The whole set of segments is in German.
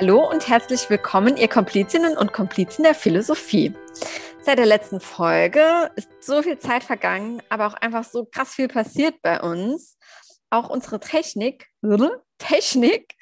Hallo und herzlich willkommen, ihr Komplizinnen und Komplizen der Philosophie. Seit der letzten Folge ist so viel Zeit vergangen, aber auch einfach so krass viel passiert bei uns. Auch unsere Technik, Technik,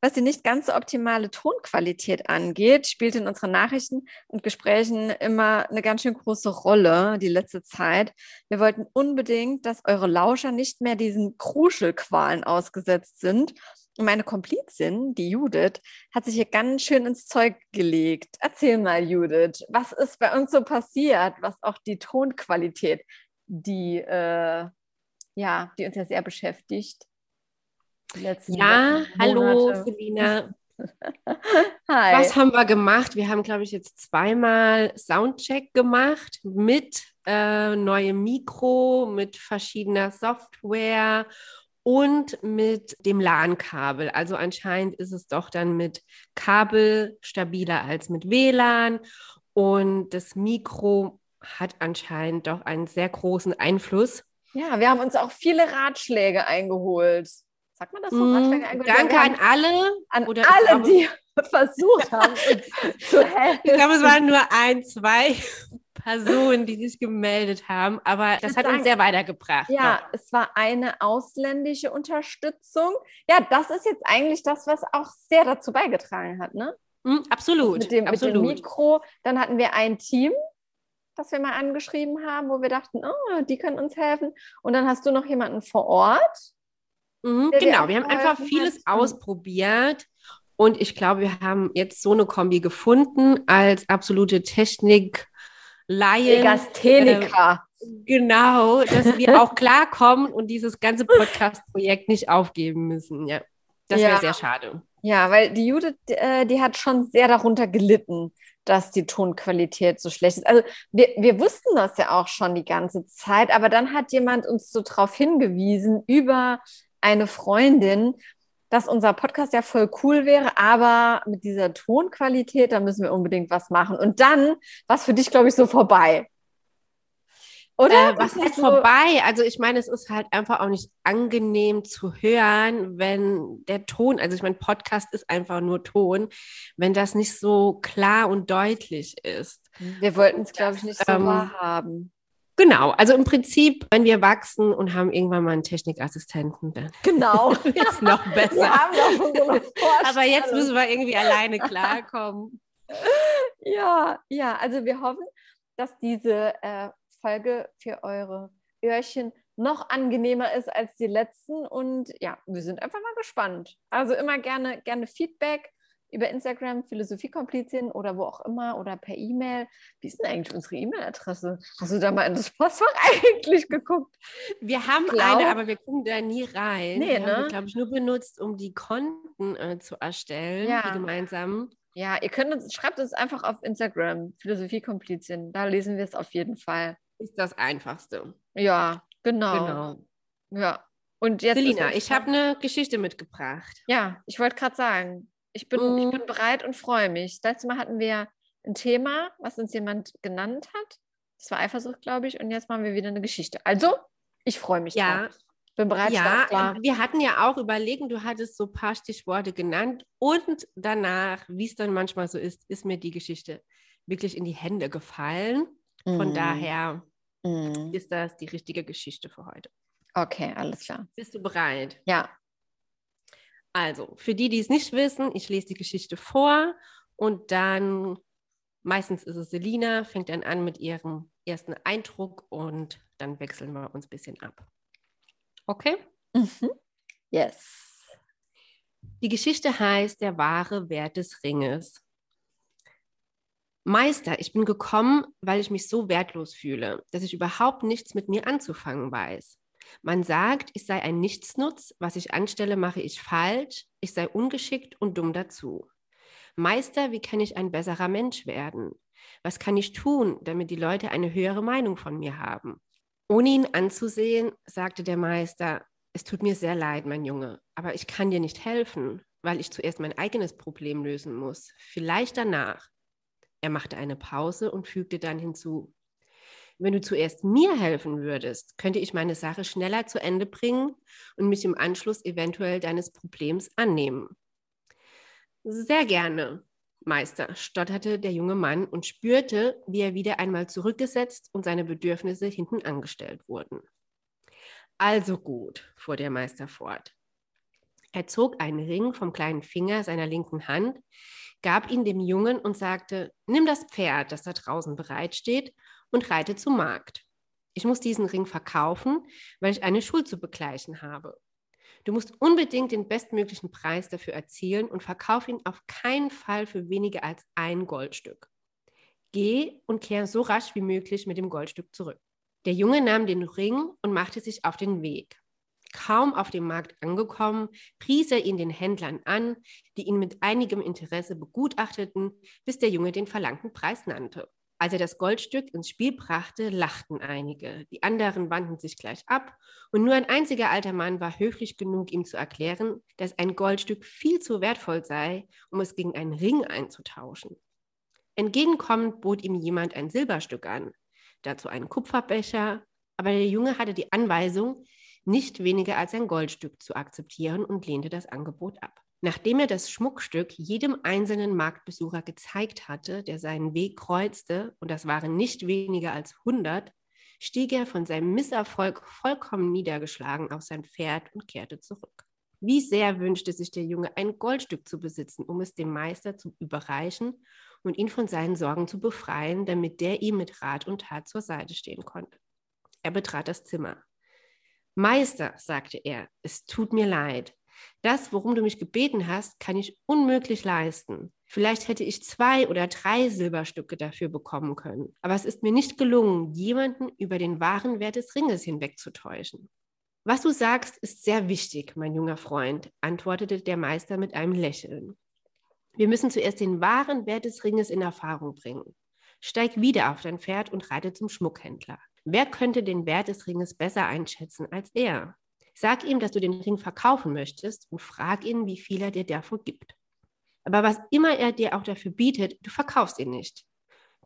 was die nicht ganz so optimale Tonqualität angeht, spielt in unseren Nachrichten und Gesprächen immer eine ganz schön große Rolle die letzte Zeit. Wir wollten unbedingt, dass eure Lauscher nicht mehr diesen Kruschelqualen ausgesetzt sind und meine Komplizin, die Judith, hat sich hier ganz schön ins Zeug gelegt. Erzähl mal, Judith, was ist bei uns so passiert, was auch die Tonqualität, die, äh, ja, die uns ja sehr beschäftigt. ja, hallo, Selina. Hi. Was haben wir gemacht? Wir haben, glaube ich, jetzt zweimal Soundcheck gemacht mit äh, neuem Mikro, mit verschiedener Software und mit dem LAN-Kabel. Also anscheinend ist es doch dann mit Kabel stabiler als mit WLAN und das Mikro hat anscheinend doch einen sehr großen Einfluss. Ja, wir haben uns auch viele Ratschläge eingeholt. Sagt man das so? Mm, danke an alle. An alle, die versucht haben, uns zu helfen. Ich glaube, es waren nur ein, zwei Personen, die sich gemeldet haben, aber das hat sagen, uns sehr weitergebracht. Ja, doch. es war eine ausländische Unterstützung. Ja, das ist jetzt eigentlich das, was auch sehr dazu beigetragen hat, ne? Mm, absolut. Mit dem, absolut. mit dem Mikro. Dann hatten wir ein Team, das wir mal angeschrieben haben, wo wir dachten, oh, die können uns helfen. Und dann hast du noch jemanden vor Ort. Mhm, genau, wir haben einfach vieles hat. ausprobiert. Und ich glaube, wir haben jetzt so eine Kombi gefunden als absolute Technik- Laien. Legastheniker. Äh, genau, dass wir auch klarkommen und dieses ganze Podcast-Projekt nicht aufgeben müssen. Ja, das wäre sehr schade. Ja, weil die Judith, äh, die hat schon sehr darunter gelitten, dass die Tonqualität so schlecht ist. Also wir, wir wussten das ja auch schon die ganze Zeit, aber dann hat jemand uns so darauf hingewiesen über eine Freundin, dass unser Podcast ja voll cool wäre, aber mit dieser Tonqualität, da müssen wir unbedingt was machen. Und dann war es für dich, glaube ich, so vorbei. Oder? Äh, was heißt so vorbei? Also ich meine, es ist halt einfach auch nicht angenehm zu hören, wenn der Ton, also ich meine, Podcast ist einfach nur Ton, wenn das nicht so klar und deutlich ist. Wir wollten es, glaube ich, nicht so ähm, wahrhaben. Genau, also im Prinzip, wenn wir wachsen und haben irgendwann mal einen Technikassistenten, dann genau. es noch besser. Aber jetzt müssen wir irgendwie alleine klarkommen. Ja, ja, also wir hoffen, dass diese äh, Folge für eure Öhrchen noch angenehmer ist als die letzten. Und ja, wir sind einfach mal gespannt. Also immer gerne, gerne Feedback über Instagram, Philosophiekomplizien oder wo auch immer oder per E-Mail. Wie ist denn eigentlich unsere E-Mail-Adresse? Hast du da mal in das Postfach eigentlich geguckt? Wir haben Glaub... eine, aber wir gucken da nie rein. Nee, wir ne? haben glaube ich, nur benutzt, um die Konten äh, zu erstellen, ja. die gemeinsamen. Ja, ihr könnt uns, schreibt uns einfach auf Instagram, Philosophiekomplizien. Da lesen wir es auf jeden Fall. Ist das Einfachste. Ja, genau. Genau. Ja. Und jetzt Selina, ich habe eine Geschichte mitgebracht. Ja, ich wollte gerade sagen, ich bin, mhm. ich bin bereit und freue mich. Letztes Mal hatten wir ein Thema, was uns jemand genannt hat. Das war Eifersucht, glaube ich. Und jetzt machen wir wieder eine Geschichte. Also, ich freue mich. Ja. Drauf. Bin bereit. Ja, klar. wir hatten ja auch überlegen, du hattest so ein paar Stichworte genannt. Und danach, wie es dann manchmal so ist, ist mir die Geschichte wirklich in die Hände gefallen. Von mm. daher mm. ist das die richtige Geschichte für heute. Okay, alles klar. Bist du bereit? Ja. Also, für die, die es nicht wissen, ich lese die Geschichte vor und dann, meistens ist es Selina, fängt dann an mit ihrem ersten Eindruck und dann wechseln wir uns ein bisschen ab. Okay? Mhm. Yes. Die Geschichte heißt Der wahre Wert des Ringes. Meister, ich bin gekommen, weil ich mich so wertlos fühle, dass ich überhaupt nichts mit mir anzufangen weiß. Man sagt, ich sei ein Nichtsnutz, was ich anstelle, mache ich falsch, ich sei ungeschickt und dumm dazu. Meister, wie kann ich ein besserer Mensch werden? Was kann ich tun, damit die Leute eine höhere Meinung von mir haben? Ohne ihn anzusehen, sagte der Meister, es tut mir sehr leid, mein Junge, aber ich kann dir nicht helfen, weil ich zuerst mein eigenes Problem lösen muss. Vielleicht danach. Er machte eine Pause und fügte dann hinzu, wenn du zuerst mir helfen würdest, könnte ich meine Sache schneller zu Ende bringen und mich im Anschluss eventuell deines Problems annehmen. Sehr gerne, Meister, stotterte der junge Mann und spürte, wie er wieder einmal zurückgesetzt und seine Bedürfnisse hinten angestellt wurden. Also gut, fuhr der Meister fort. Er zog einen Ring vom kleinen Finger seiner linken Hand, gab ihn dem Jungen und sagte, nimm das Pferd, das da draußen bereitsteht, und reite zum Markt. Ich muss diesen Ring verkaufen, weil ich eine Schuld zu begleichen habe. Du musst unbedingt den bestmöglichen Preis dafür erzielen und verkauf ihn auf keinen Fall für weniger als ein Goldstück. Geh und kehr so rasch wie möglich mit dem Goldstück zurück. Der Junge nahm den Ring und machte sich auf den Weg. Kaum auf dem Markt angekommen, pries er ihn den Händlern an, die ihn mit einigem Interesse begutachteten, bis der Junge den verlangten Preis nannte. Als er das Goldstück ins Spiel brachte, lachten einige, die anderen wandten sich gleich ab, und nur ein einziger alter Mann war höflich genug, ihm zu erklären, dass ein Goldstück viel zu wertvoll sei, um es gegen einen Ring einzutauschen. Entgegenkommend bot ihm jemand ein Silberstück an, dazu einen Kupferbecher, aber der Junge hatte die Anweisung, nicht weniger als ein Goldstück zu akzeptieren und lehnte das Angebot ab. Nachdem er das Schmuckstück jedem einzelnen Marktbesucher gezeigt hatte, der seinen Weg kreuzte, und das waren nicht weniger als 100, stieg er von seinem Misserfolg vollkommen niedergeschlagen auf sein Pferd und kehrte zurück. Wie sehr wünschte sich der Junge, ein Goldstück zu besitzen, um es dem Meister zu überreichen und ihn von seinen Sorgen zu befreien, damit der ihm mit Rat und Tat zur Seite stehen konnte. Er betrat das Zimmer. Meister, sagte er, es tut mir leid. Das, worum du mich gebeten hast, kann ich unmöglich leisten. Vielleicht hätte ich zwei oder drei Silberstücke dafür bekommen können. Aber es ist mir nicht gelungen, jemanden über den wahren Wert des Ringes hinwegzutäuschen. Was du sagst, ist sehr wichtig, mein junger Freund, antwortete der Meister mit einem Lächeln. Wir müssen zuerst den wahren Wert des Ringes in Erfahrung bringen. Steig wieder auf dein Pferd und reite zum Schmuckhändler. Wer könnte den Wert des Ringes besser einschätzen als er? Sag ihm, dass du den Ring verkaufen möchtest und frag ihn, wie viel er dir dafür gibt. Aber was immer er dir auch dafür bietet, du verkaufst ihn nicht.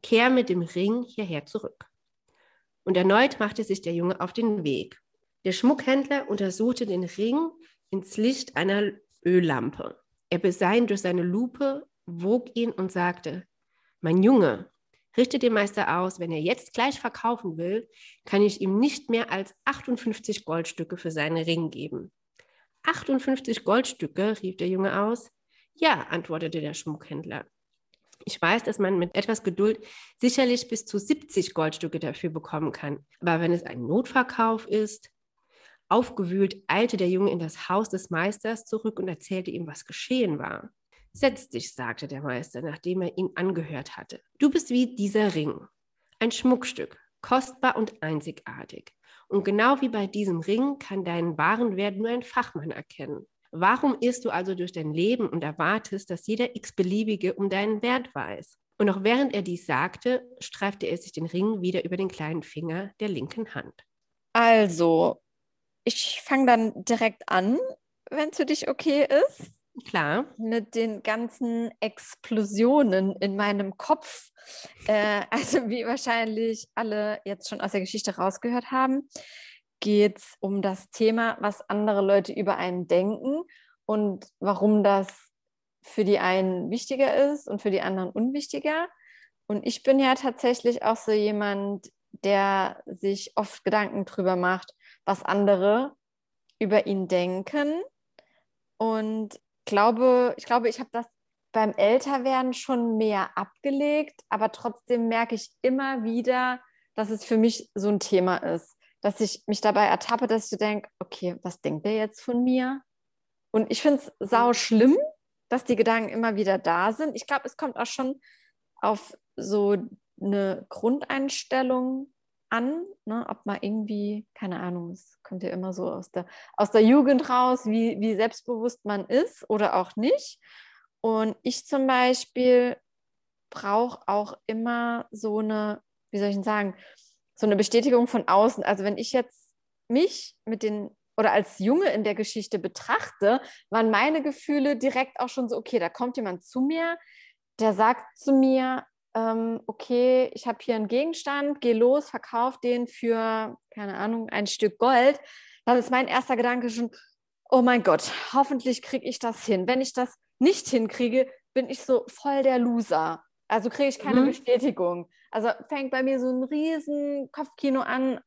Kehr mit dem Ring hierher zurück. Und erneut machte sich der Junge auf den Weg. Der Schmuckhändler untersuchte den Ring ins Licht einer Öllampe. Er besah ihn durch seine Lupe, wog ihn und sagte, mein Junge, Richte dem Meister aus, wenn er jetzt gleich verkaufen will, kann ich ihm nicht mehr als 58 Goldstücke für seinen Ring geben. 58 Goldstücke, rief der Junge aus. Ja, antwortete der Schmuckhändler. Ich weiß, dass man mit etwas Geduld sicherlich bis zu 70 Goldstücke dafür bekommen kann. Aber wenn es ein Notverkauf ist, aufgewühlt eilte der Junge in das Haus des Meisters zurück und erzählte ihm, was geschehen war. Setz dich, sagte der Meister, nachdem er ihn angehört hatte. Du bist wie dieser Ring, ein Schmuckstück, kostbar und einzigartig. Und genau wie bei diesem Ring kann deinen wahren Wert nur ein Fachmann erkennen. Warum irrst du also durch dein Leben und erwartest, dass jeder x-beliebige um deinen Wert weiß? Und noch während er dies sagte, streifte er sich den Ring wieder über den kleinen Finger der linken Hand. Also, ich fange dann direkt an, wenn es für dich okay ist. Klar. Mit den ganzen Explosionen in meinem Kopf. Äh, also wie wahrscheinlich alle jetzt schon aus der Geschichte rausgehört haben, geht es um das Thema, was andere Leute über einen denken und warum das für die einen wichtiger ist und für die anderen unwichtiger. Und ich bin ja tatsächlich auch so jemand, der sich oft Gedanken drüber macht, was andere über ihn denken. Und glaube, ich glaube, ich habe das beim Älterwerden schon mehr abgelegt, aber trotzdem merke ich immer wieder, dass es für mich so ein Thema ist, dass ich mich dabei ertappe, dass ich so denke, okay, was denkt der jetzt von mir? Und ich finde es sau schlimm, dass die Gedanken immer wieder da sind. Ich glaube, es kommt auch schon auf so eine Grundeinstellung an, ne, ob man irgendwie, keine Ahnung, es kommt ja immer so aus der, aus der Jugend raus, wie, wie selbstbewusst man ist oder auch nicht. Und ich zum Beispiel brauche auch immer so eine, wie soll ich denn sagen, so eine Bestätigung von außen. Also wenn ich jetzt mich mit den oder als Junge in der Geschichte betrachte, waren meine Gefühle direkt auch schon so, okay, da kommt jemand zu mir, der sagt zu mir, ähm, okay, ich habe hier einen Gegenstand, geh los, verkauf den für, keine Ahnung, ein Stück Gold, dann ist mein erster Gedanke schon, oh mein Gott, hoffentlich kriege ich das hin. Wenn ich das nicht hinkriege, bin ich so voll der Loser. Also kriege ich keine mhm. Bestätigung. Also fängt bei mir so ein riesen Kopfkino an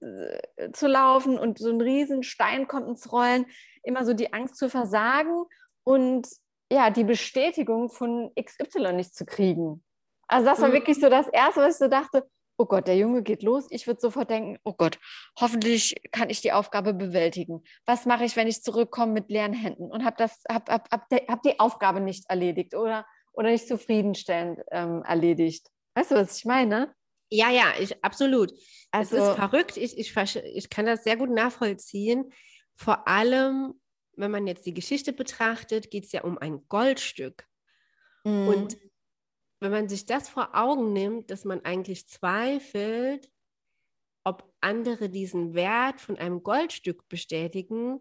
äh, zu laufen und so ein riesen Stein kommt ins Rollen. Immer so die Angst zu versagen und ja, die Bestätigung von XY nicht zu kriegen. Also das war mhm. wirklich so das Erste, was ich so dachte, oh Gott, der Junge geht los. Ich würde sofort denken, oh Gott, hoffentlich kann ich die Aufgabe bewältigen. Was mache ich, wenn ich zurückkomme mit leeren Händen und habe hab, hab, hab, hab die Aufgabe nicht erledigt oder, oder nicht zufriedenstellend ähm, erledigt? Weißt du, was ich meine? Ja, ja, ich, absolut. Also, es ist verrückt. Ich, ich, ich kann das sehr gut nachvollziehen. Vor allem, wenn man jetzt die Geschichte betrachtet, geht es ja um ein Goldstück. Mm. Und wenn man sich das vor Augen nimmt, dass man eigentlich zweifelt, ob andere diesen Wert von einem Goldstück bestätigen,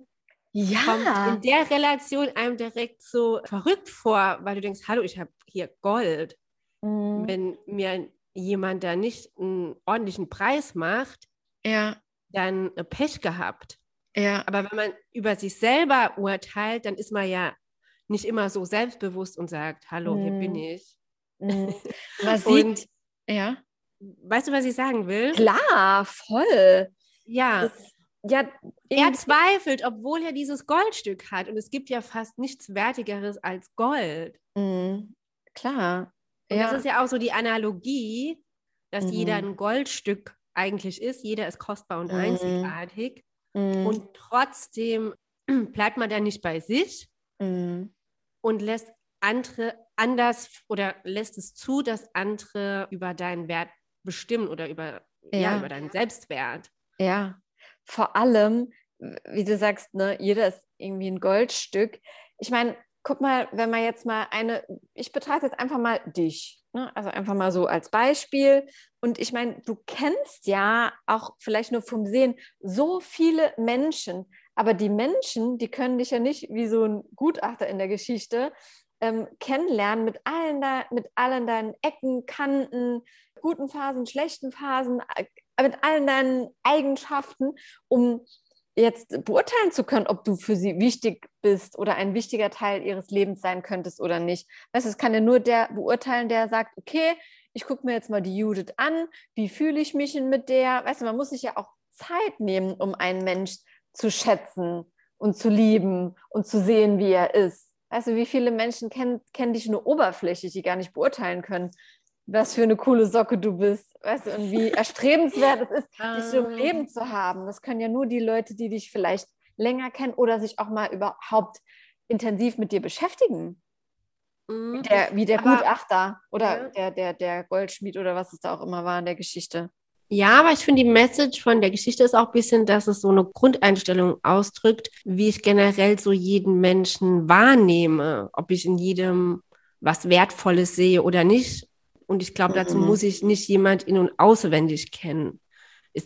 ja. kommt in der Relation einem direkt so verrückt vor, weil du denkst, hallo, ich habe hier Gold. Mhm. Wenn mir jemand da nicht einen ordentlichen Preis macht, ja. dann Pech gehabt. Ja. Aber wenn man über sich selber urteilt, dann ist man ja nicht immer so selbstbewusst und sagt, hallo, mhm. hier bin ich. Mhm. Man sieht, und, ja. Weißt du, was ich sagen will? Klar, voll. Ja. Das, ja, er zweifelt, obwohl er dieses Goldstück hat. Und es gibt ja fast nichts Wertigeres als Gold. Mhm. Klar. Und ja. das ist ja auch so die Analogie, dass mhm. jeder ein Goldstück eigentlich ist. Jeder ist kostbar und mhm. einzigartig. Mhm. Und trotzdem bleibt man dann nicht bei sich mhm. und lässt andere anders oder lässt es zu, dass andere über deinen Wert bestimmen oder über, ja. ja über deinen Selbstwert. Ja, vor allem, wie du sagst, ne, jeder ist irgendwie ein Goldstück. Ich meine, guck mal, wenn man jetzt mal eine, ich betrachte jetzt einfach mal dich, ne? also einfach mal so als Beispiel. Und ich meine, du kennst ja auch vielleicht nur vom Sehen so viele Menschen, aber die Menschen, die können dich ja nicht wie so ein Gutachter in der Geschichte ähm, kennenlernen mit allen, da, mit allen deinen Ecken, Kanten, guten Phasen, schlechten Phasen, äh, mit allen deinen Eigenschaften, um jetzt beurteilen zu können, ob du für sie wichtig bist oder ein wichtiger Teil ihres Lebens sein könntest oder nicht. Weißt du, es kann ja nur der beurteilen, der sagt, okay, ich gucke mir jetzt mal die Judith an, wie fühle ich mich mit der? Weißt du, man muss sich ja auch Zeit nehmen, um einen Mensch zu schätzen und zu lieben und zu sehen, wie er ist. Weißt du, wie viele Menschen kennen, kennen dich nur oberflächlich, die gar nicht beurteilen können, was für eine coole Socke du bist. Weißt du, und wie erstrebenswert es ist, dich so im Leben zu haben. Das können ja nur die Leute, die dich vielleicht länger kennen oder sich auch mal überhaupt intensiv mit dir beschäftigen. Mhm. Wie der, wie der Aber, Gutachter oder ja. der, der, der Goldschmied oder was es da auch immer war in der Geschichte. Ja, aber ich finde, die Message von der Geschichte ist auch ein bisschen, dass es so eine Grundeinstellung ausdrückt, wie ich generell so jeden Menschen wahrnehme, ob ich in jedem was Wertvolles sehe oder nicht. Und ich glaube, dazu mhm. muss ich nicht jemand in- und auswendig kennen.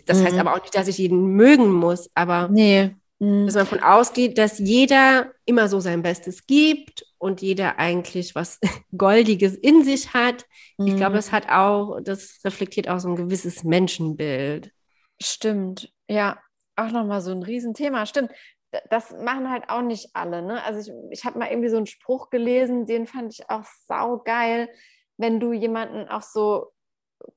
Das mhm. heißt aber auch nicht, dass ich jeden mögen muss, aber nee. Mhm. dass man davon ausgeht, dass jeder immer so sein Bestes gibt und jeder eigentlich was Goldiges in sich hat. Mhm. Ich glaube, das hat auch, das reflektiert auch so ein gewisses Menschenbild. Stimmt, ja. Auch nochmal so ein Riesenthema. Stimmt. Das machen halt auch nicht alle. Ne? Also ich, ich habe mal irgendwie so einen Spruch gelesen, den fand ich auch sau geil, wenn du jemanden auch so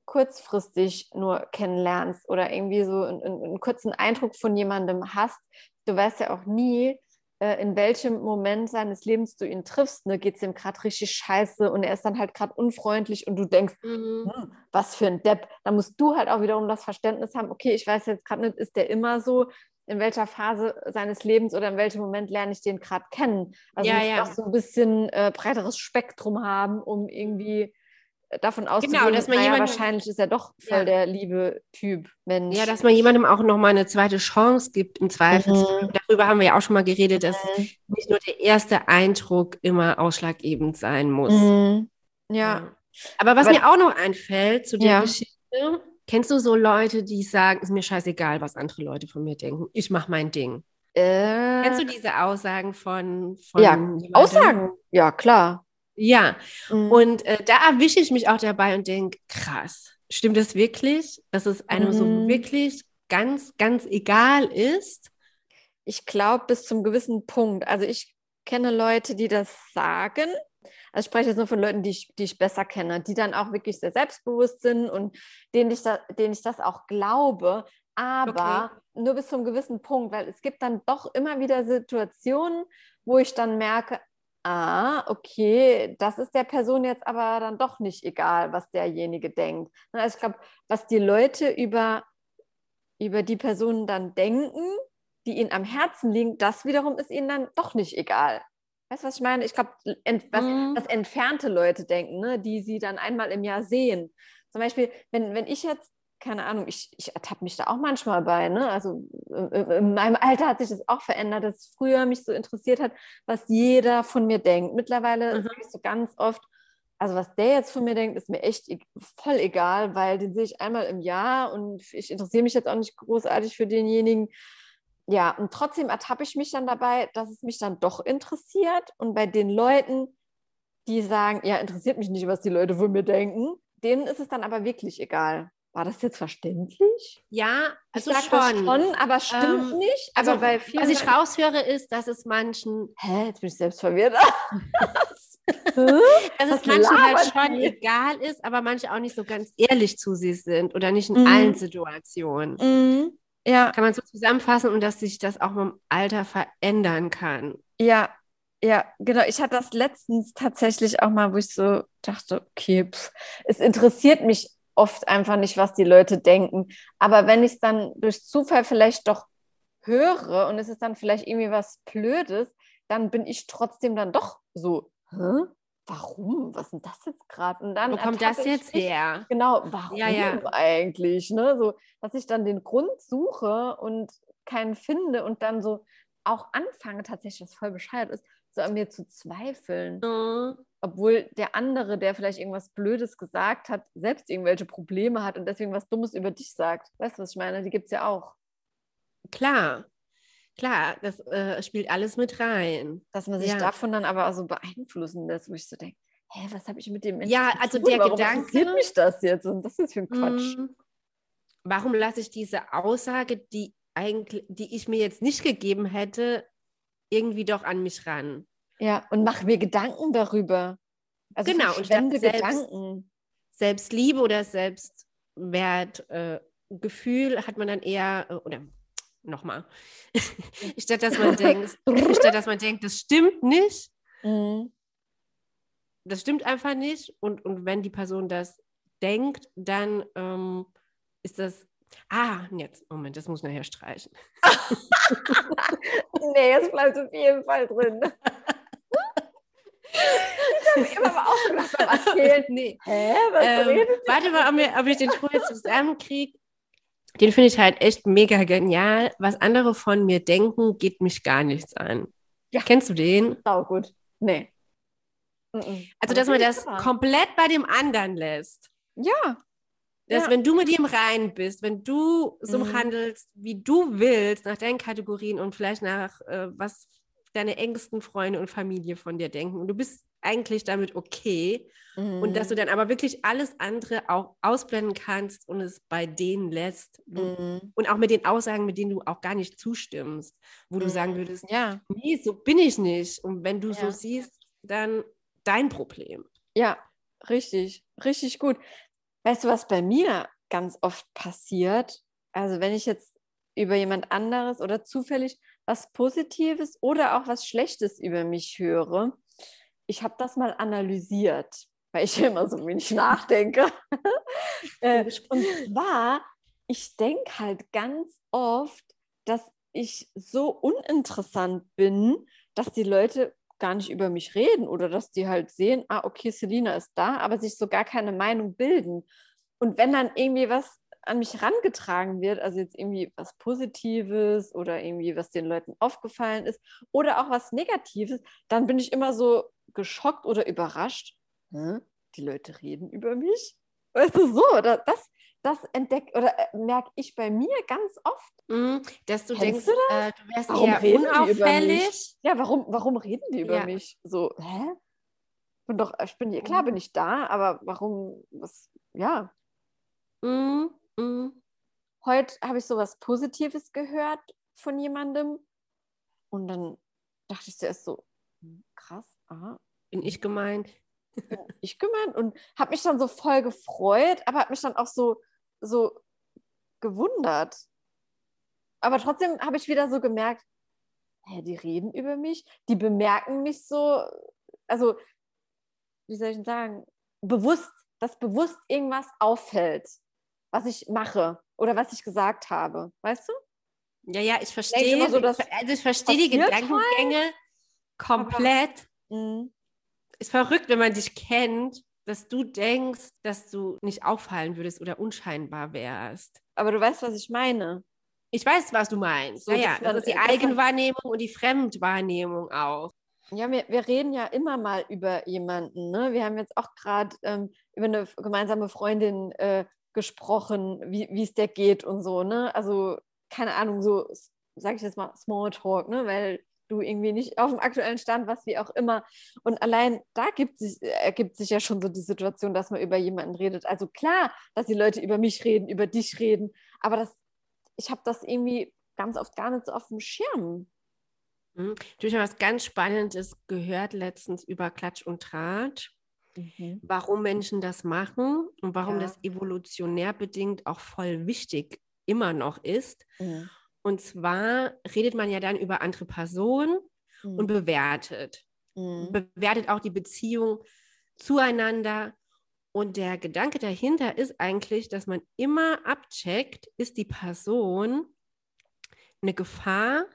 kurzfristig nur kennenlernst oder irgendwie so einen, einen kurzen Eindruck von jemandem hast. Du weißt ja auch nie, äh, in welchem Moment seines Lebens du ihn triffst, ne, geht es ihm gerade richtig scheiße und er ist dann halt gerade unfreundlich und du denkst, mhm. hm, was für ein Depp. Da musst du halt auch wiederum das Verständnis haben, okay, ich weiß jetzt gerade nicht, ist der immer so, in welcher Phase seines Lebens oder in welchem Moment lerne ich den gerade kennen. Also ja, ja. auch so ein bisschen äh, breiteres Spektrum haben, um irgendwie davon auszugehen, genau, dass man naja, wahrscheinlich ist er doch voll ja. der liebe Typ Mensch. Ja, dass man jemandem auch nochmal eine zweite Chance gibt im Zweifel. Mhm. Darüber haben wir ja auch schon mal geredet, dass mhm. nicht nur der erste Eindruck immer ausschlaggebend sein muss. Mhm. Ja. ja. Aber was Aber, mir auch noch einfällt zu der ja. Geschichte, kennst du so Leute, die sagen, ist mir scheißegal, was andere Leute von mir denken, ich mache mein Ding. Äh, Kennst du diese Aussagen von, von ja, jemandem? Aussagen, ja klar. Ja, mhm. und äh, da erwische ich mich auch dabei und denke, krass, stimmt das wirklich, dass es einem mhm. so wirklich ganz, ganz egal ist? Ich glaube, bis zum gewissen Punkt. Also ich kenne Leute, die das sagen. Also ich spreche jetzt nur von Leuten, die ich, die ich besser kenne, die dann auch wirklich sehr selbstbewusst sind und denen ich, da, denen ich das auch glaube, aber okay. nur bis zu einem gewissen Punkt, weil es gibt dann doch immer wieder Situationen, wo ich dann merke, ah, okay, das ist der Person jetzt aber dann doch nicht egal, was derjenige denkt. Also ich glaube, was die Leute über, über die Personen dann denken, die ihnen am Herzen liegen, das wiederum ist ihnen dann doch nicht egal. Weißt du, was ich meine? Ich glaube, ent, was, mhm. was entfernte Leute denken, ne? die sie dann einmal im Jahr sehen. Zum Beispiel, wenn, wenn ich jetzt keine Ahnung, ich, ich ertappe mich da auch manchmal bei. Ne? Also in meinem Alter hat sich das auch verändert, dass es früher mich so interessiert hat, was jeder von mir denkt. Mittlerweile mhm. sage ich so ganz oft, also was der jetzt von mir denkt, ist mir echt e-, voll egal, weil den sehe ich einmal im Jahr und ich interessiere mich jetzt auch nicht großartig für denjenigen. Ja, und trotzdem ertappe ich mich dann dabei, dass es mich dann doch interessiert. Und bei den Leuten, die sagen, ja, interessiert mich nicht, was die Leute von mir denken, denen ist es dann aber wirklich egal. War das jetzt verständlich? Ja, also ich schon. schon. aber stimmt ähm, nicht. Also, aber bei was ich raushöre, ist, dass es manchen. Hä, jetzt bin ich selbst verwirrt. dass es manchen halt schon die? egal ist, aber manche auch nicht so ganz ehrlich zu sich sind oder nicht in mhm. allen Situationen. Mhm. Ja. Kann man so zusammenfassen und dass sich das auch mit dem Alter verändern kann. Ja, ja, genau. Ich hatte das letztens tatsächlich auch mal, wo ich so dachte, okay, pff, es interessiert mich oft einfach nicht, was die Leute denken. Aber wenn ich es dann durch Zufall vielleicht doch höre und es ist dann vielleicht irgendwie was Blödes, dann bin ich trotzdem dann doch so, Hä? warum? Was ist denn das jetzt gerade? Und dann Wo kommt das jetzt mich, her? Genau, warum ja, ja. eigentlich? Ne? So, dass ich dann den Grund suche und keinen finde und dann so auch anfange, tatsächlich, was voll bescheuert ist, so an mir zu zweifeln. Mhm obwohl der andere, der vielleicht irgendwas Blödes gesagt hat, selbst irgendwelche Probleme hat und deswegen was Dummes über dich sagt. Weißt du, was ich meine? Die gibt es ja auch. Klar, klar, das äh, spielt alles mit rein. Dass man sich ja. davon dann aber auch so beeinflussen lässt, wo ich so denke, hä, was habe ich mit dem Menschen Ja, also der Warum Gedanke. interessiert mich das jetzt? Und das ist für ein Quatsch. Mm, warum lasse ich diese Aussage, die eigentlich, die ich mir jetzt nicht gegeben hätte, irgendwie doch an mich ran? Ja, und mach mir Gedanken darüber. Also genau, und selbst, Gedanken. Selbstliebe oder Selbstwertgefühl äh, hat man dann eher, äh, oder nochmal, statt dass man denkt, statt dass man denkt, das stimmt nicht, mhm. das stimmt einfach nicht. Und, und wenn die Person das denkt, dann ähm, ist das Ah, jetzt, Moment, das muss nachher streichen. nee, jetzt bleibt auf jeden Fall drin. Ich habe immer mal auch so gedacht beim Erzählen, nee, hä, was ähm, redet Warte mal, ob, mir, ob ich den Spruch jetzt zusammenkriege. Den finde ich halt echt mega genial. Was andere von mir denken, geht mich gar nichts an. Ja. Kennst du den? Sau gut. Nee. Also, dass man das komplett bei dem anderen lässt. Ja. Dass ja. wenn du mit ihm rein bist, wenn du so mhm. handelst, wie du willst, nach deinen Kategorien und vielleicht nach äh, was deine engsten Freunde und Familie von dir denken und du bist eigentlich damit okay mhm. und dass du mhm. dann aber wirklich alles andere auch ausblenden kannst und es bei denen lässt mhm. und auch mit den Aussagen, mit denen du auch gar nicht zustimmst, wo mhm. du sagen würdest, ja, nee, so bin ich nicht und wenn du ja. so siehst, dann dein Problem. Ja, richtig, richtig gut. Weißt du, was bei mir ganz oft passiert? Also wenn ich jetzt über jemand anderes oder zufällig was Positives oder auch was Schlechtes über mich höre. Ich habe das mal analysiert, weil ich immer so wenig nachdenke. Äh, und zwar, ich denke halt ganz oft, dass ich so uninteressant bin, dass die Leute gar nicht über mich reden oder dass die halt sehen, ah, okay, Selina ist da, aber sich so gar keine Meinung bilden. Und wenn dann irgendwie was an mich herangetragen wird, also jetzt irgendwie was Positives oder irgendwie was den Leuten aufgefallen ist oder auch was Negatives, dann bin ich immer so geschockt oder überrascht. Hm? Die Leute reden über mich. Weißt du, so, das, das entdeckt oder äh, merke ich bei mir ganz oft. Mm, dass du Kennst denkst, du, äh, du wärst warum eher reden unauffällig. Ja, warum, warum reden die über ja. mich? So, hä? Bin doch, ich bin, klar bin ich da, aber warum, was, ja. Mm. Mhm. Heute habe ich sowas Positives gehört von jemandem und dann dachte ich zuerst so, Krass, aha. Bin ich gemeint? Ich gemeint und habe mich dann so voll gefreut, aber habe mich dann auch so, so gewundert. Aber trotzdem habe ich wieder so gemerkt, hä, die reden über mich, die bemerken mich so, also, wie soll ich denn sagen, bewusst, dass bewusst irgendwas auffällt, was ich mache oder was ich gesagt habe. Weißt du? Ja, ja, ich verstehe. So, also ich verstehe die Gedankengänge halt. komplett. Mhm. ist verrückt, wenn man dich kennt, dass du denkst, dass du nicht auffallen würdest oder unscheinbar wärst. Aber du weißt, was ich meine. Ich weiß, was du meinst. So, ja, ja, das ist die Eigenwahrnehmung und die Fremdwahrnehmung auch. Ja, wir, wir reden ja immer mal über jemanden. Ne? Wir haben jetzt auch gerade ähm, über eine gemeinsame Freundin äh, gesprochen, wie es der geht und so. Ne? Also, keine Ahnung, so, sage ich jetzt mal, Smalltalk, ne? weil du irgendwie nicht auf dem aktuellen Stand warst, wie auch immer. Und allein da gibt sich, ergibt sich ja schon so die Situation, dass man über jemanden redet. Also klar, dass die Leute über mich reden, über dich reden, aber das ich habe das irgendwie ganz oft gar nicht so auf dem Schirm. Mhm. Du hast was ganz Spannendes gehört letztens über Klatsch und Tratsch. Mhm. Warum Menschen das machen und warum ja. das evolutionär bedingt auch voll wichtig immer noch ist. Mhm. Und zwar redet man ja dann über andere Personen und mhm. bewertet. Mhm. Bewertet auch die Beziehung zueinander und der Gedanke dahinter ist eigentlich, dass man immer abcheckt, ist die Person eine Gefahr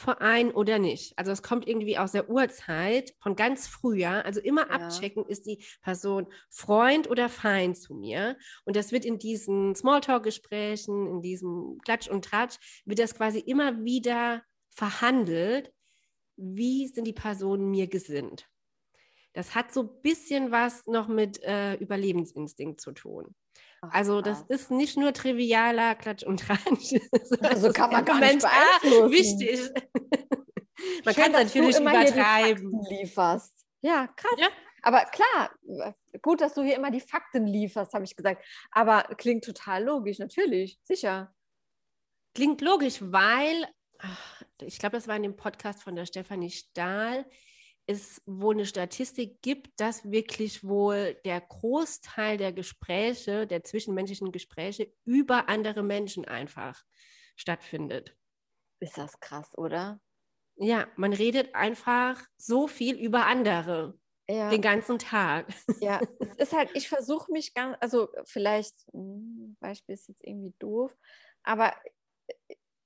für einen oder nicht. Also es kommt irgendwie aus der Urzeit von ganz früher. Also immer ja. abchecken, ist die Person Freund oder Feind zu mir. Und das wird in diesen Smalltalk-Gesprächen, in diesem Klatsch und Tratsch, wird das quasi immer wieder verhandelt. Wie sind die Personen mir gesinnt? Das hat so ein bisschen was noch mit äh, Überlebensinstinkt zu tun. Ach, also das ist nicht nur trivialer Klatsch und Tratsch. also kann man gar nicht beeinflussen. Wichtig. man kann es natürlich übertreiben. lieferst. Ja, krass. Ja? Aber klar, gut, dass du hier immer die Fakten lieferst, habe ich gesagt. Aber klingt total logisch, natürlich, sicher. Klingt logisch, weil, ich glaube, das war in dem Podcast von der Stefanie Stahl, es wohl eine Statistik gibt, dass wirklich wohl der Großteil der Gespräche, der zwischenmenschlichen Gespräche über andere Menschen einfach stattfindet. Ist das krass, oder? Ja, man redet einfach so viel über andere. Ja. Den ganzen Tag. Ja, es ist halt, ich versuche mich ganz, also vielleicht, hm, Beispiel ist jetzt irgendwie doof, aber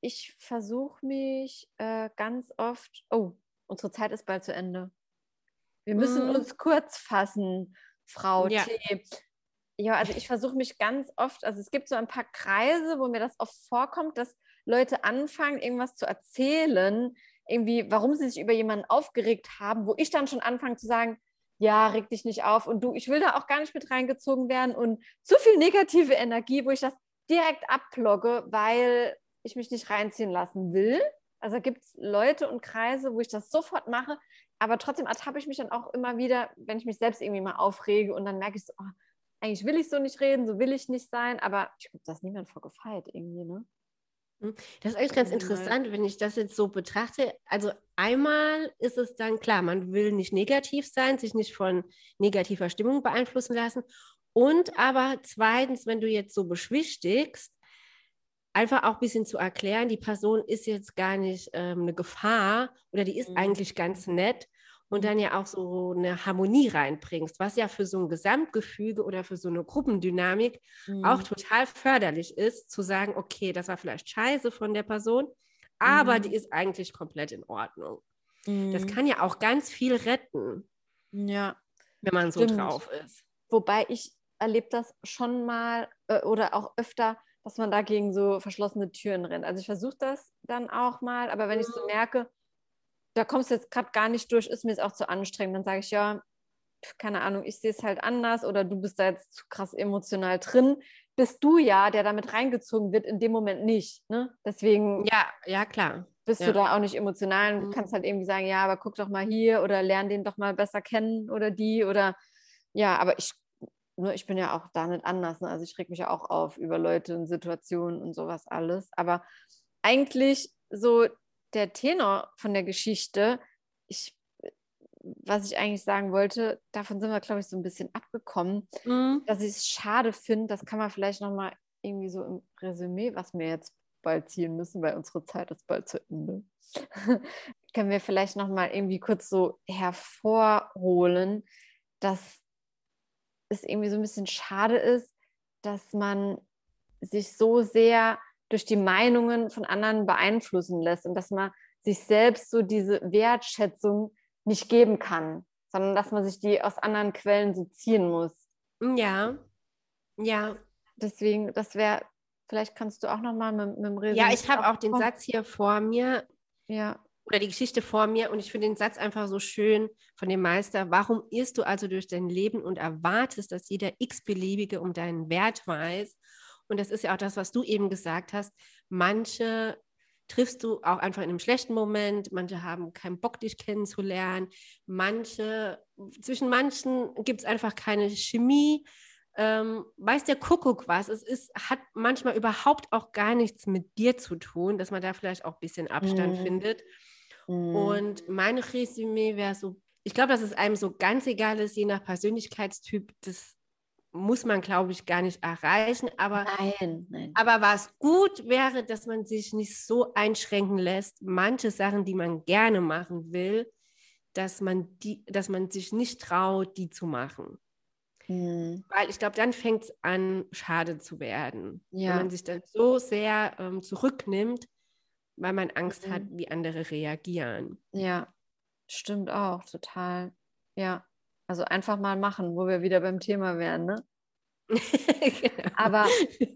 ich versuche mich äh, ganz oft, oh, unsere Zeit ist bald zu Ende. Wir müssen mm. uns kurz fassen, Frau ja. T. Ja, also ich versuche mich ganz oft, also es gibt so ein paar Kreise, wo mir das oft vorkommt, dass Leute anfangen, irgendwas zu erzählen, irgendwie, warum sie sich über jemanden aufgeregt haben, wo ich dann schon anfange zu sagen, ja, reg dich nicht auf und du, ich will da auch gar nicht mit reingezogen werden und zu viel negative Energie, wo ich das direkt abblogge, weil ich mich nicht reinziehen lassen will. Also gibt es Leute und Kreise, wo ich das sofort mache, aber trotzdem ertappe ich mich dann auch immer wieder, wenn ich mich selbst irgendwie mal aufrege und dann merke ich so, oh, eigentlich will ich so nicht reden, so will ich nicht sein, aber ich glaube, da ist niemand vor gefeit irgendwie, ne? Hm, das ist eigentlich ganz interessant, wenn ich das jetzt so betrachte. Also einmal ist es dann klar, man will nicht negativ sein, sich nicht von negativer Stimmung beeinflussen lassen. Und aber zweitens, wenn du jetzt so beschwichtigst, einfach auch ein bisschen zu erklären, die Person ist jetzt gar nicht ähm, eine Gefahr oder die ist mhm. eigentlich ganz nett und dann ja auch so eine Harmonie reinbringst, was ja für so ein Gesamtgefüge oder für so eine Gruppendynamik mhm. auch total förderlich ist, zu sagen, okay, das war vielleicht scheiße von der Person, aber mhm. die ist eigentlich komplett in Ordnung. Das mhm. kann ja auch ganz viel retten. Ja. Wenn man Stimmt. so drauf ist. Wobei ich erlebe das schon mal äh, oder auch öfter, dass man da gegen so verschlossene Türen rennt. Also ich versuche das dann auch mal, aber wenn ich so mhm. merke, da kommst du jetzt gerade gar nicht durch, ist mir es auch zu anstrengend, dann sage ich ja, keine Ahnung, ich sehe es halt anders oder du bist da jetzt zu krass emotional drin, bist du ja, der damit reingezogen wird, in dem Moment nicht. Ne? Deswegen ja, ja, klar. bist ja. du da auch nicht emotional. Du mhm. kannst halt irgendwie sagen, ja, aber guck doch mal hier oder lern den doch mal besser kennen oder die oder ja, aber ich nur ich bin ja auch da nicht anders. Ne? Also ich reg mich ja auch auf über Leute und Situationen und sowas alles. Aber eigentlich so der Tenor von der Geschichte, ich was ich eigentlich sagen wollte, davon sind wir, glaube ich, so ein bisschen abgekommen, Mhm. dass ich es schade finde, das kann man vielleicht nochmal irgendwie so im Resümee, was wir jetzt bald ziehen müssen, weil unsere Zeit ist bald zu Ende. Können wir vielleicht nochmal irgendwie kurz so hervorholen, dass es irgendwie so ein bisschen schade ist, dass man sich so sehr durch die Meinungen von anderen beeinflussen lässt und dass man sich selbst so diese Wertschätzung nicht geben kann, sondern dass man sich die aus anderen Quellen so ziehen muss. Ja, ja. Deswegen, das wäre, vielleicht kannst du auch nochmal mit, mit dem Resümee. Ja, ich habe auch den. Satz hier vor mir Ja, oder die Geschichte vor mir und ich finde den Satz einfach so schön von dem Meister. Warum irrst du also durch dein Leben und erwartest, dass jeder x-beliebige um deinen Wert weiß? Und das ist ja auch das, was du eben gesagt hast. Manche triffst du auch einfach in einem schlechten Moment, manche haben keinen Bock, dich kennenzulernen, manche, zwischen manchen gibt es einfach keine Chemie. Ähm, weiß der Kuckuck was? Es ist, hat manchmal überhaupt auch gar nichts mit dir zu tun, dass man da vielleicht auch ein bisschen Abstand Mhm. findet. Mhm. Und mein Resümee wäre so, ich glaube, dass es einem so ganz egal ist, je nach Persönlichkeitstyp, das muss man, glaube ich, gar nicht erreichen. Aber, nein, nein. aber was gut wäre, dass man sich nicht so einschränken lässt, manche Sachen, die man gerne machen will, dass man, die, dass man sich nicht traut, die zu machen. Mhm. Weil ich glaube, dann fängt es an, schade zu werden. Ja. Wenn man sich dann so sehr ähm, zurücknimmt, weil man Angst Mhm. hat, wie andere reagieren. Ja, stimmt auch, total. Ja, also einfach mal machen, wo wir wieder beim Thema wären, ne? genau. Aber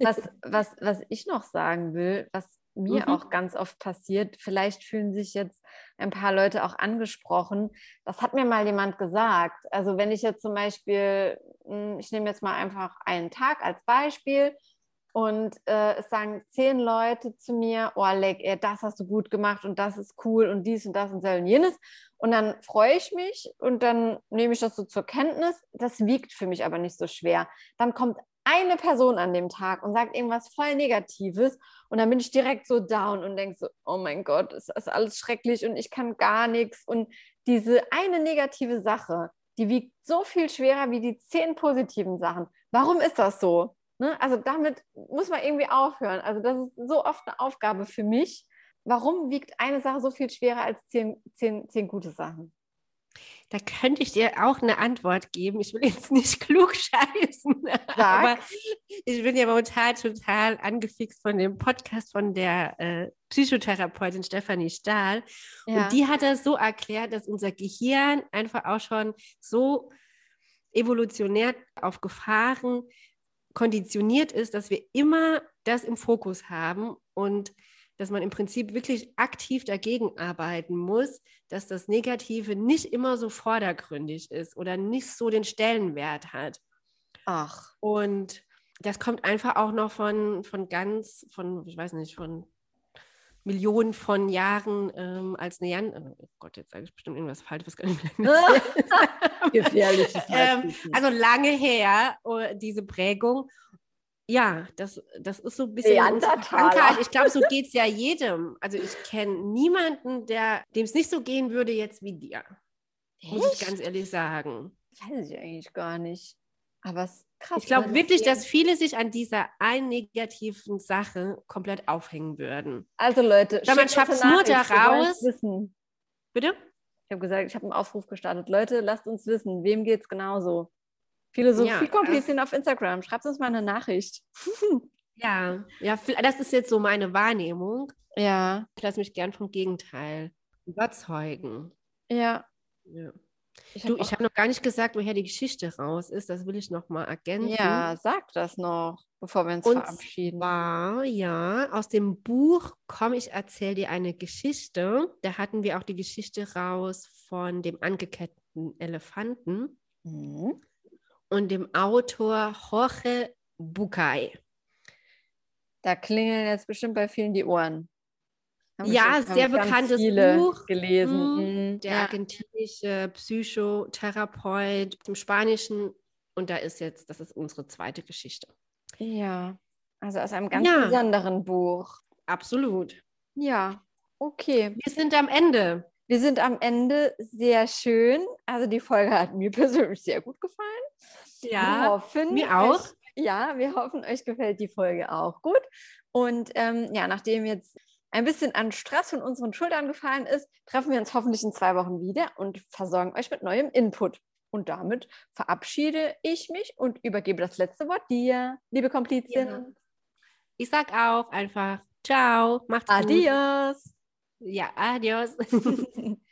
was, was, was ich noch sagen will, was mir Mhm. auch ganz oft passiert, vielleicht fühlen sich jetzt ein paar Leute auch angesprochen. Das hat mir mal jemand gesagt. Also wenn ich jetzt zum Beispiel, mh, ich nehme jetzt mal einfach einen Tag als Beispiel und äh, es sagen zehn Leute zu mir, oh Leck, ey, das hast du gut gemacht und das ist cool und dies und das und so und jenes. Und dann freue ich mich und dann nehme ich das so zur Kenntnis. Das wiegt für mich aber nicht so schwer. Dann kommt eine Person an dem Tag und sagt irgendwas voll Negatives und dann bin ich direkt so down und denke so, oh mein Gott, ist alles schrecklich und ich kann gar nichts. Und diese eine negative Sache, die wiegt so viel schwerer wie die zehn positiven Sachen. Warum ist das so? Ne? Also damit muss man irgendwie aufhören. Also das ist so oft eine Aufgabe für mich. Warum wiegt eine Sache so viel schwerer als zehn, zehn, zehn gute Sachen? Da könnte ich dir auch eine Antwort geben. Ich will jetzt nicht klug scheißen, aber ich bin ja momentan total angefixt von dem Podcast von der äh, Psychotherapeutin Stefanie Stahl. Ja. Und die hat das so erklärt, dass unser Gehirn einfach auch schon so evolutionär auf Gefahren konditioniert ist, dass wir immer das im Fokus haben und dass man im Prinzip wirklich aktiv dagegen arbeiten muss, dass das Negative nicht immer so vordergründig ist oder nicht so den Stellenwert hat. Ach, Und das kommt einfach auch noch von, von ganz, von, ich weiß nicht, von Millionen von Jahren ähm, als Neander. Oh Gott, jetzt sage ich bestimmt irgendwas falsch, was ich mir gefährliches ähm. Also lange her, oh, diese Prägung. Ja, das, das ist so ein bisschen Neandertaler. Krankheit. Ich glaube, so geht es ja jedem. Also ich kenne niemanden, der dem es nicht so gehen würde jetzt wie dir. Muss ich Echt? ganz ehrlich sagen. Weiß ich eigentlich gar nicht. Aber es ist krass. Ich glaube wirklich, dass viele sich an dieser einen negativen Sache komplett aufhängen würden. Also Leute, Ja, man schafft's eine nur daraus. Bitte? Ich habe gesagt, ich habe einen Aufruf gestartet. Leute, lasst uns wissen, wem geht es genauso? Philosophie Ja, auf Instagram. Schreibt uns mal eine Nachricht. Ja, ja, das ist jetzt so meine Wahrnehmung. ja, Ich lasse mich gern vom Gegenteil überzeugen. ja. Ja. Ich Du, ich habe noch gar nicht gesagt, woher die Geschichte raus ist. Das will ich noch mal ergänzen. ja, sag das noch, bevor wir uns Und verabschieden. War ja aus dem Buch Komm, ich erzähle dir eine Geschichte. Da hatten wir auch die Geschichte raus von dem angeketteten Elefanten Mhm. und dem Autor Jorge Bucay. Da klingeln jetzt bestimmt bei vielen die Ohren. Ja, sehr bekanntes Buch. gelesen. Mhm. Mhm. Der Ja. argentinische Psychotherapeut im Spanischen. Und da ist jetzt, das ist unsere zweite Geschichte. ja, also aus einem ganz Ja. besonderen Buch. Absolut. Ja, okay. Wir sind am Ende. wir sind am Ende sehr schön. Also die Folge hat mir persönlich sehr gut gefallen. Ja, wir hoffen, mir auch. Euch, ja, wir hoffen, euch gefällt die Folge auch gut. Und ähm, ja, nachdem jetzt ein bisschen an Stress von unseren Schultern gefallen ist, treffen wir uns hoffentlich in zwei Wochen wieder und versorgen euch mit neuem Input. Und damit verabschiede ich mich und übergebe das letzte Wort dir, liebe Komplizin. Ja. Ich sag auch einfach Ciao, macht's Adios. gut. Ja, adios.